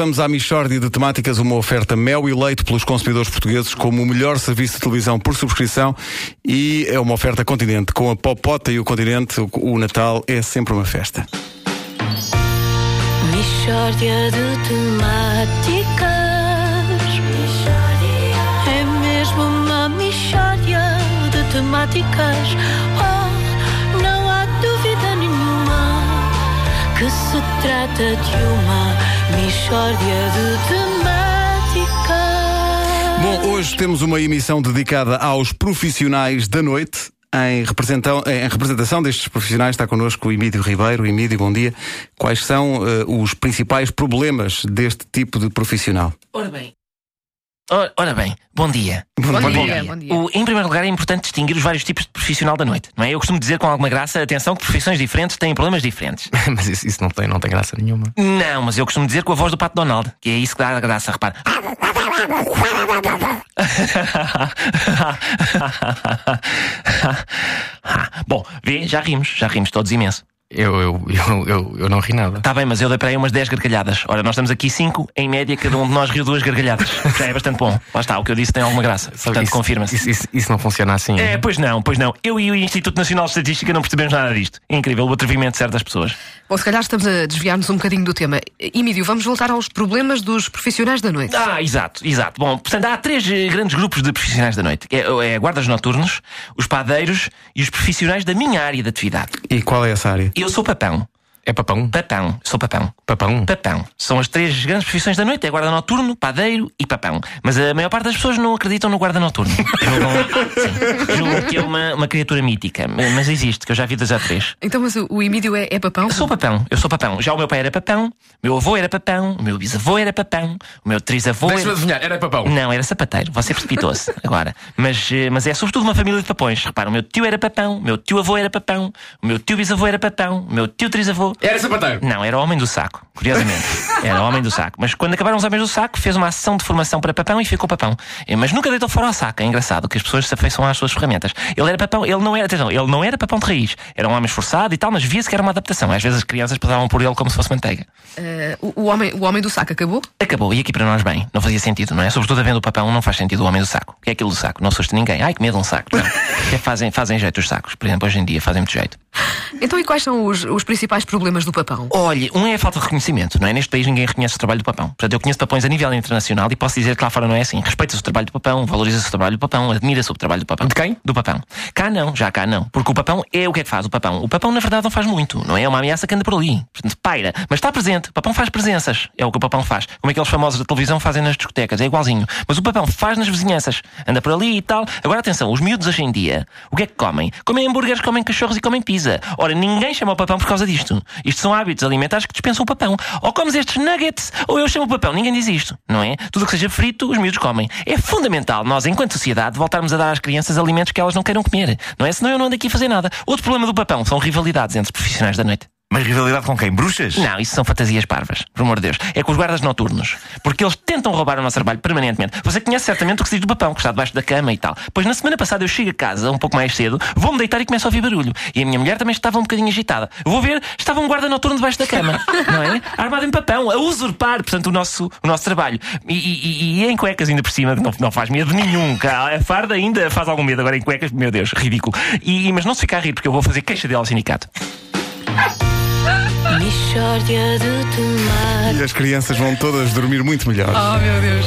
vamos à Michórdia de Temáticas, uma oferta mel eleito pelos consumidores portugueses como o melhor serviço de televisão por subscrição e é uma oferta continente. Com a popota e o continente, o, Natal é sempre uma festa. Michórdia de temáticas. É mesmo uma michórdia de temáticas. Oh, não há dúvida nenhuma que se trata de uma michórdia de temáticas. Bom, hoje temos uma emissão dedicada aos profissionais da noite. Em, representão- em representação destes profissionais está connosco o Emílio Ribeiro. Emílio, bom dia. Quais são eh, os principais problemas deste tipo de profissional? Ora bem. Ora, ora bem, bom dia. Bom Bom dia. dia, bom dia. O- em primeiro lugar, é importante distinguir os vários tipos de profissional da noite, não é? Eu costumo dizer com alguma graça, atenção, que profissões diferentes têm problemas diferentes. Mas isso, isso não, tem, não tem graça nenhuma. Não, mas eu costumo dizer com a voz do Pato Donald, que é isso que dá a graça, repara. Bom, vê, já rimos, já rimos todos imenso. Eu, eu, eu, eu, eu não ri nada. Está bem, mas eu dei para aí umas 10 gargalhadas. Ora, nós estamos aqui 5, em média, cada um de nós riu duas gargalhadas. Já é bastante bom. Lá está, o que eu disse tem alguma graça. Portanto, confirma-se. Isso, isso, isso não funciona assim. É, pois não, pois não. Eu e o Instituto Nacional de Estatística não percebemos nada disto. É incrível o atrevimento de certas pessoas. Bom, se calhar estamos a desviar-nos um bocadinho do tema. Emílio, vamos voltar aos problemas dos profissionais da noite. Ah, exato, exato. Bom, portanto, há três eh, grandes grupos de profissionais da noite: é, é guardas noturnos, os padeiros e os profissionais da minha área de atividade. E qual é essa área? Eu sou papão. É papão? Papão, sou papão. Papão? Papão. São as três grandes profissões da noite: é guarda noturno, padeiro e papão. Mas a maior parte das pessoas não acreditam no guarda noturno. Julgam, que é uma, uma criatura mítica. Mas existe, que eu já vi das a três. Então, mas o, o Emílio é, é papão? Eu sou papão, eu sou papão. Já o meu pai era papão, meu avô era papão, o meu bisavô era papão, o meu trisavô Deixa-me era... adivinhar, era papão. Não, era sapateiro, você precipitou-se agora. Mas, eh, mas é sobretudo uma família de papões. Repara, o meu tio era papão, o meu tio avô era papão, o meu tio bisavô era papão, o meu tio trisavô. Era sapateiro. Não, era homem do saco, curiosamente. Era homem do saco. Mas quando acabaram os homens do saco, fez uma ação de formação para papão e ficou papão. Eh, Mas nunca deitou fora ao saco. É engraçado que as pessoas se afeiçoam às suas ferramentas. Ele era papão, ele não era, atenção, ele não era papão de raiz. Era um homem esforçado e tal, mas via-se que era uma adaptação. Às vezes as crianças passavam por ele como se fosse manteiga. Eh, o, o homem, o homem do saco acabou? Acabou, e aqui para nós bem. Não fazia sentido, não é? Sobretudo havendo o papão, não faz sentido o homem do saco. O que é aquilo do saco? Não assusta ninguém. Ai, que medo de um saco. Não. É, fazem, fazem jeito os sacos. Por exemplo, hoje em dia fazem muito jeito. Então, e quais são os, os principais problemas do papão? Olha, um é a falta de reconhecimento, não é? Neste país ninguém reconhece o trabalho do papão. Portanto, eu conheço papões a nível internacional e posso dizer que lá fora não é assim. Respeita-se o trabalho do papão, valoriza-se o trabalho do papão, admira-se o trabalho do papão. De quem? Do papão. Cá não, já cá não. Porque o papão é o que é que faz o papão. O papão, na verdade, não faz muito, não é? É uma ameaça que anda por ali. Portanto, paira. Mas está presente. O papão faz presenças. É o que o papão faz. Como aqueles famosos da televisão fazem nas discotecas. É igualzinho. Mas o papão faz nas vizinhanças. Anda por ali e tal. Agora, atenção, os miúdos hoje em dia, o que é que comem? Comem hambúrgueres, comem cachorros e comem pizza. Ora, ninguém chama o papão por causa disto. Isto são hábitos alimentares que dispensam o papão. Ou comes estes nuggets, ou eu chamo o papão. Ninguém diz isto, não é? Tudo o que seja frito, os miúdos comem. É fundamental nós, enquanto sociedade, voltarmos a dar às crianças alimentos que elas não queiram comer. Não é? Senão eu não ando aqui a fazer nada. Outro problema do papão são rivalidades entre profissionais da noite. Mas rivalidade com quem? Bruxas? Não, isso são fantasias parvas, por amor de Deus. É com os guardas noturnos. Porque eles tentam roubar o nosso trabalho permanentemente. Você conhece certamente o que se diz do papão, que está debaixo da cama e tal. Pois na semana passada eu chego a casa, um pouco mais cedo, vou-me deitar e começo a ouvir barulho. E a minha mulher também estava um bocadinho agitada. Vou ver, estava um guarda noturno debaixo da cama. não é? Armado em papão, a usurpar, portanto, o nosso, o nosso trabalho. E, e- e em cuecas ainda por cima, que não, não faz medo nenhum. cá. A farda ainda faz algum medo. Agora em cuecas, meu Deus, ridículo. E, mas não se fica a rir, porque eu vou fazer queixa dele ao sindicato. E as crianças vão todas dormir muito melhor. Oh, meu Deus.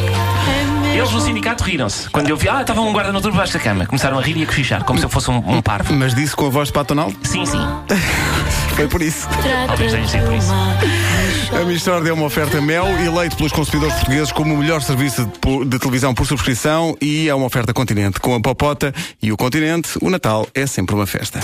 É Eles no sindicato riram-se. Quando eu vi, ah, estava um guarda noturno debaixo da cama. Começaram a rir e a cochichar, como se eu fosse um, um parvo. Mas disse com a voz de Patonal? Sim, sim. Foi por isso. Talvez tenha sido por isso. A Michórdia é uma oferta Mel, eleito pelos consumidores portugueses como o melhor serviço de, de televisão por subscrição e é uma oferta Continente. Com a Popota e o Continente, o Natal é sempre uma festa.